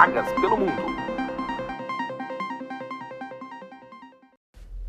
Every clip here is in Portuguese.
vagas pelo mundo.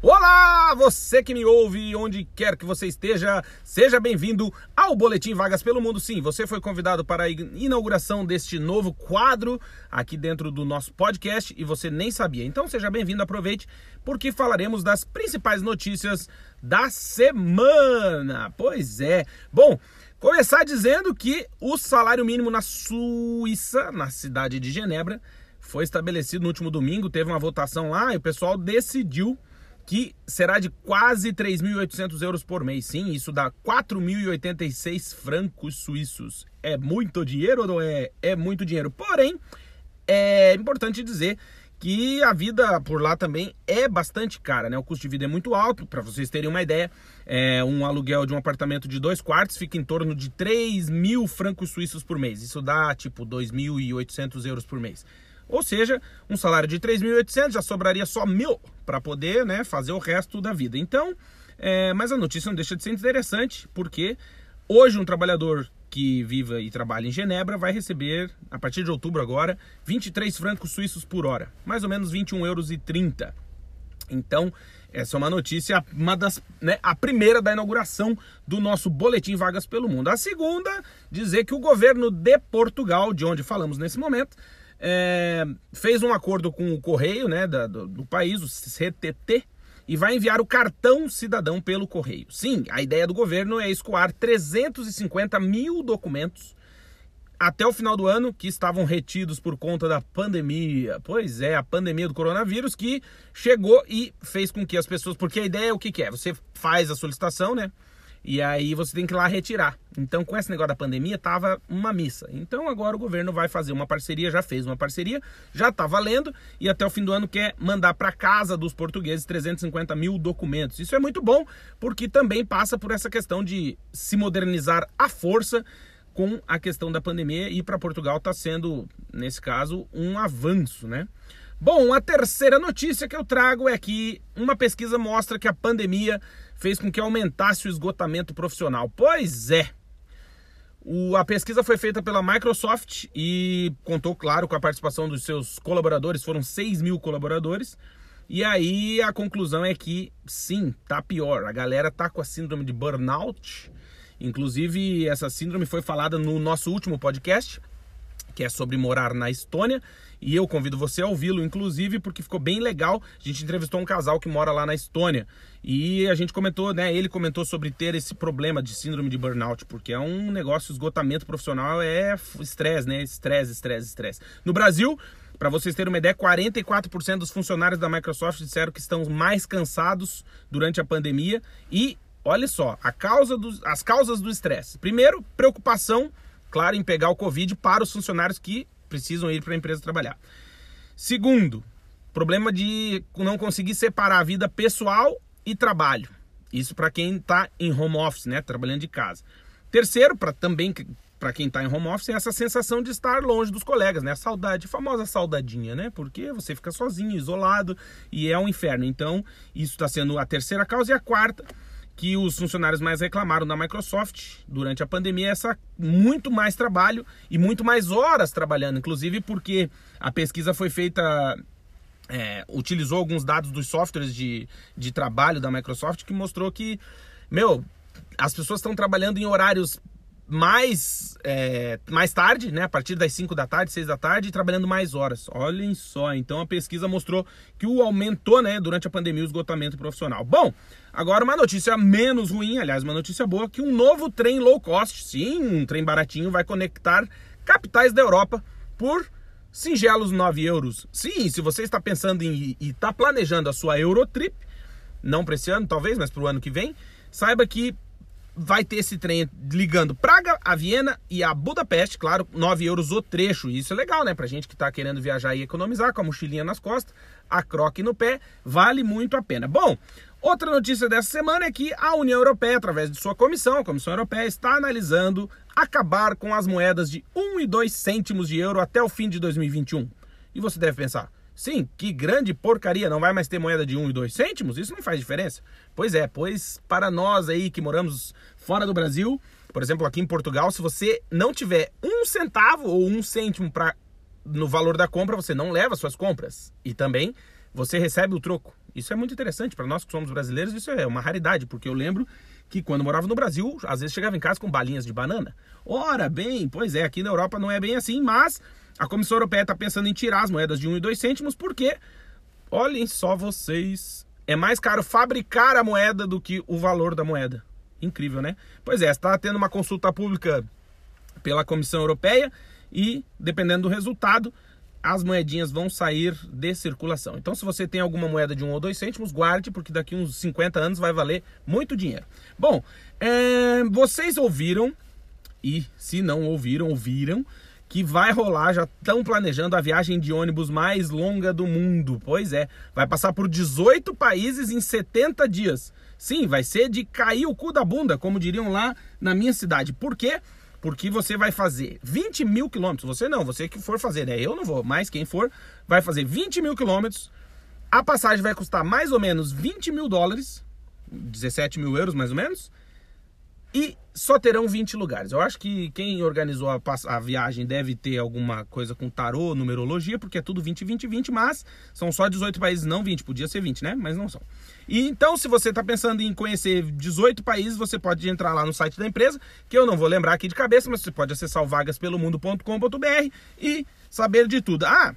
Olá, você que me ouve, onde quer que você esteja, seja bem-vindo ao Boletim Vagas pelo Mundo. Sim, você foi convidado para a inauguração deste novo quadro aqui dentro do nosso podcast e você nem sabia. Então seja bem-vindo, aproveite, porque falaremos das principais notícias da semana. Pois é. Bom, começar dizendo que o salário mínimo na Suíça, na cidade de Genebra, foi estabelecido no último domingo, teve uma votação lá e o pessoal decidiu que será de quase 3.800 euros por mês. Sim, isso dá 4.086 francos suíços. É muito dinheiro ou não é? É muito dinheiro. Porém, é importante dizer que a vida por lá também é bastante cara, né? O custo de vida é muito alto. Para vocês terem uma ideia, é, um aluguel de um apartamento de dois quartos fica em torno de 3 mil francos suíços por mês. Isso dá tipo 2.800 euros por mês. Ou seja, um salário de 3.800 já sobraria só mil para poder né, fazer o resto da vida. Então, é, mas a notícia não deixa de ser interessante, porque hoje um trabalhador que viva e trabalha em Genebra vai receber, a partir de outubro agora, 23 francos suíços por hora, mais ou menos 21 euros 30. Então, essa é uma notícia, uma das, né, a primeira da inauguração do nosso boletim Vagas pelo Mundo. A segunda, dizer que o governo de Portugal, de onde falamos nesse momento, é, fez um acordo com o correio né, da, do, do, país, o CTT, e vai enviar o cartão cidadão pelo correio. Sim, a ideia do governo é escoar 350 mil documentos até o final do ano que estavam retidos por conta da pandemia. Pois é, a pandemia do coronavírus que chegou e fez com que as pessoas. Porque a ideia é o que, que é? Você faz a solicitação, né? E aí você tem que ir lá retirar. Então, com esse negócio da pandemia, tava uma missa. Então, agora o governo vai fazer uma parceria, já fez uma parceria, já tá valendo, e até o fim do ano quer mandar para casa dos portugueses 350 mil documentos. Isso é muito bom, porque também passa por essa questão de se modernizar à força com a questão da pandemia, e para Portugal está sendo, nesse caso, um avanço, né? Bom, a terceira notícia que eu trago é que uma pesquisa mostra que a pandemia fez com que aumentasse o esgotamento profissional. Pois é. O, a pesquisa foi feita pela Microsoft e contou, claro, com a participação dos seus colaboradores, foram 6 mil colaboradores. E aí a conclusão é que sim, tá pior. A galera tá com a síndrome de burnout. Inclusive, essa síndrome foi falada no nosso último podcast, que é sobre morar na Estônia. E eu convido você a ouvi-lo, inclusive, porque ficou bem legal. A gente entrevistou um casal que mora lá na Estônia. E a gente comentou, né? Ele comentou sobre ter esse problema de síndrome de burnout, porque é um negócio, esgotamento profissional é estresse, né? Estresse, estresse, estresse. No Brasil, para vocês terem uma ideia, 44% dos funcionários da Microsoft disseram que estão mais cansados durante a pandemia. E olha só, a causa dos, as causas do estresse. Primeiro, preocupação, claro, em pegar o Covid para os funcionários que precisam ir para a empresa trabalhar. Segundo, problema de não conseguir separar a vida pessoal e trabalho. Isso para quem está em home office, né, trabalhando de casa. Terceiro, para também para quem está em home office, é essa sensação de estar longe dos colegas, né? A saudade, a famosa saudadinha, né? Porque você fica sozinho, isolado e é um inferno. Então, isso está sendo a terceira causa e a quarta que os funcionários mais reclamaram da Microsoft durante a pandemia é essa muito mais trabalho e muito mais horas trabalhando, inclusive porque a pesquisa foi feita é, utilizou alguns dados dos softwares de, de trabalho da Microsoft que mostrou que, meu, as pessoas estão trabalhando em horários mais, é, mais tarde, né? A partir das 5 da tarde, 6 da tarde, trabalhando mais horas. Olhem só, então a pesquisa mostrou que o aumentou, né, durante a pandemia, o esgotamento profissional. Bom, agora uma notícia menos ruim, aliás, uma notícia boa, que um novo trem low cost, sim, um trem baratinho, vai conectar capitais da Europa por singelos 9 euros. Sim, se você está pensando em e está planejando a sua Eurotrip, não para esse ano, talvez, mas para o ano que vem, saiba que vai ter esse trem ligando Praga a Viena e a Budapeste, claro, 9 euros o trecho. Isso é legal, né? Pra gente que tá querendo viajar e economizar, com a mochilinha nas costas, a croque no pé, vale muito a pena. Bom, outra notícia dessa semana é que a União Europeia, através de sua comissão, a Comissão Europeia, está analisando acabar com as moedas de 1 e 2 cêntimos de euro até o fim de 2021. E você deve pensar, Sim, que grande porcaria, não vai mais ter moeda de 1 e 2 cêntimos? Isso não faz diferença. Pois é, pois para nós aí que moramos fora do Brasil, por exemplo, aqui em Portugal, se você não tiver um centavo ou um cêntimo para no valor da compra você não leva suas compras e também você recebe o troco. Isso é muito interessante para nós que somos brasileiros, isso é uma raridade, porque eu lembro que quando morava no Brasil, às vezes chegava em casa com balinhas de banana. Ora bem, pois é, aqui na Europa não é bem assim, mas a Comissão Europeia está pensando em tirar as moedas de 1 e 2 cêntimos, porque, olhem só vocês, é mais caro fabricar a moeda do que o valor da moeda. Incrível, né? Pois é, está tendo uma consulta pública pela Comissão Europeia e, dependendo do resultado, as moedinhas vão sair de circulação. Então, se você tem alguma moeda de um ou dois cêntimos, guarde, porque daqui uns 50 anos vai valer muito dinheiro. Bom, é, vocês ouviram, e se não ouviram, ouviram, que vai rolar, já estão planejando a viagem de ônibus mais longa do mundo. Pois é, vai passar por 18 países em 70 dias. Sim, vai ser de cair o cu da bunda, como diriam lá na minha cidade. Por quê? Porque você vai fazer 20 mil quilômetros. Você não, você que for fazer, né? Eu não vou, mas quem for vai fazer 20 mil quilômetros. A passagem vai custar mais ou menos 20 mil dólares, 17 mil euros mais ou menos e só terão 20 lugares. Eu acho que quem organizou a, a, viagem deve ter alguma coisa com tarô, numerologia, porque é tudo 20, 20, 20, mas são só 18 países, não 20. Podia ser 20, né? Mas não são. E então, se você está pensando em conhecer 18 países, você pode entrar lá no site da empresa, que eu não vou lembrar aqui de cabeça, mas você pode acessar o vagaspelomundo.com.br e saber de tudo. Ah,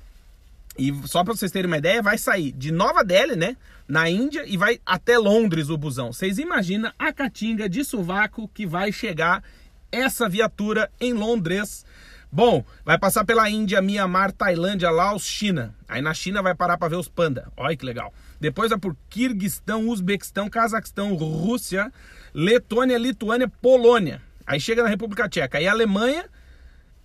e só para vocês terem uma ideia, vai sair de Nova Delhi, né, na Índia, e vai até Londres o busão. Vocês imaginam a catinga de sovaco que vai chegar essa viatura em Londres. Bom, vai passar pela Índia, Mianmar, Tailândia, Laos, China. Aí na China vai parar para ver os panda. Olha que legal. Depois vai por Kirguistão, Uzbequistão, Cazaquistão, Rússia, Letônia, Lituânia, Polônia. Aí chega na República Tcheca. Aí Alemanha,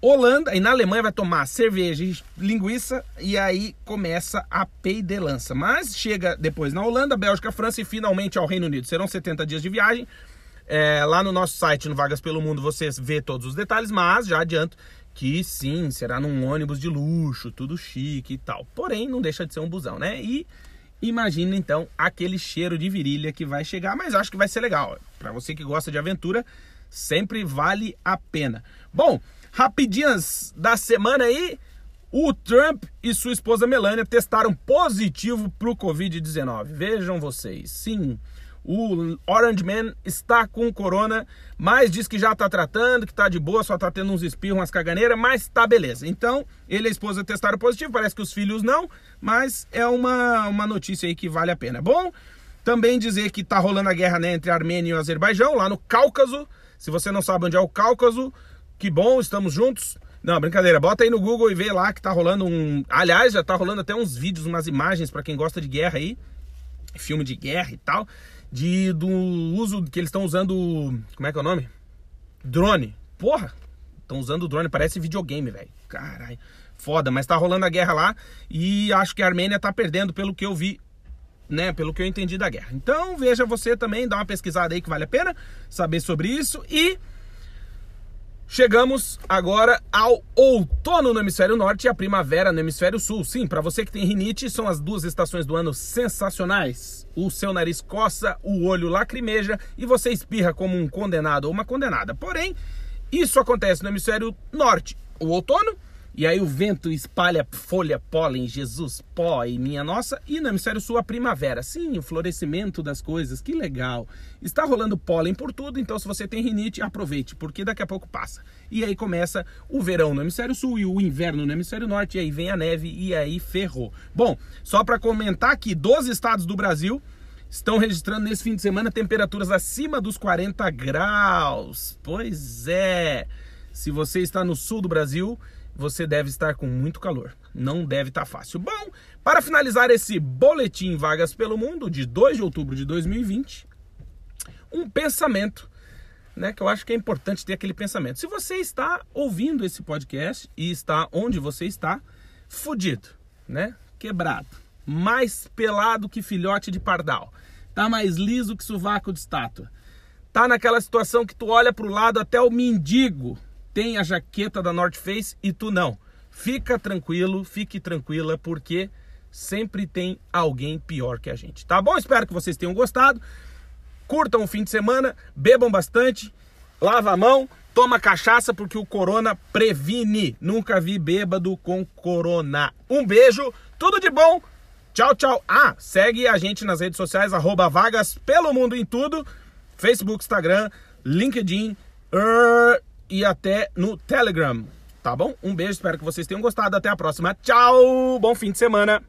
Holanda, e na Alemanha vai tomar cerveja linguiça e aí começa a peidelança. Mas chega depois na Holanda, Bélgica, França e finalmente ao Reino Unido. Serão 70 dias de viagem. É, lá no nosso site, no Vagas Pelo Mundo, você vê todos os detalhes, mas já adianto que sim, será num ônibus de luxo, tudo chique e tal. Porém, não deixa de ser um busão, né? E imagina então aquele cheiro de virilha que vai chegar, mas acho que vai ser legal. Para você que gosta de aventura, sempre vale a pena. Bom, Rapidinhas da semana aí, o Trump e sua esposa Melania testaram positivo para o Covid-19. Vejam vocês, sim, o Orange Man está com corona, mas diz que já está tratando, que está de boa, só está tendo uns espirros, umas caganeiras, mas tá beleza. Então, ele e a esposa testaram positivo, parece que os filhos não, mas é uma, uma notícia aí que vale a pena. Bom, também dizer que está rolando a guerra né, entre a Armênia e o Azerbaijão, lá no Cáucaso. Se você não sabe onde é o Cáucaso, que bom, estamos juntos. Não, brincadeira, bota aí no Google e vê lá que tá rolando um. Aliás, já tá rolando até uns vídeos, umas imagens para quem gosta de guerra aí, filme de guerra e tal, de do uso que eles estão usando. Como é que é o nome? Drone. Porra! Estão usando drone, parece videogame, velho. Caralho. Foda, mas tá rolando a guerra lá e acho que a Armênia tá perdendo pelo que eu vi né, pelo que eu entendi da guerra. Então, veja você também, dá uma pesquisada aí que vale a pena saber sobre isso e Chegamos agora ao outono no hemisfério norte e a primavera no hemisfério sul. Sim, para você que tem rinite, são as duas estações do ano sensacionais. O seu nariz coça, o olho lacrimeja e você espirra como um condenado ou uma condenada. Porém, isso acontece no hemisfério norte. O outono e aí o vento espalha folha, pólen, Jesus, pó e minha nossa. E no hemisfério sul a primavera. Sim, o florescimento das coisas, que legal. Está rolando pólen por tudo, então se você tem rinite, aproveite, porque daqui a pouco passa. E aí começa o verão no hemisfério sul e o inverno no hemisfério norte, e aí vem a neve e aí ferrou. Bom, só para comentar que 12 estados do Brasil estão registrando nesse fim de semana temperaturas acima dos 40 graus. Pois é. Se você está no sul do Brasil, você deve estar com muito calor. Não deve estar fácil. Bom, para finalizar esse boletim Vagas pelo Mundo de 2 de outubro de 2020, um pensamento, né, que eu acho que é importante ter aquele pensamento. Se você está ouvindo esse podcast e está onde você está, fudido, né? Quebrado, mais pelado que filhote de pardal, tá mais liso que sovaco de estátua. Tá naquela situação que tu olha para o lado até o mendigo tem a jaqueta da North Face e tu não. Fica tranquilo, fique tranquila, porque sempre tem alguém pior que a gente. Tá bom? Espero que vocês tenham gostado. Curtam o fim de semana, bebam bastante, lava a mão Toma cachaça porque o corona previne. Nunca vi bêbado com corona. Um beijo, tudo de bom. Tchau, tchau. Ah, segue a gente nas redes sociais, arroba vagas pelo mundo em tudo. Facebook, Instagram, LinkedIn uh, e até no Telegram. Tá bom? Um beijo, espero que vocês tenham gostado. Até a próxima. Tchau! Bom fim de semana.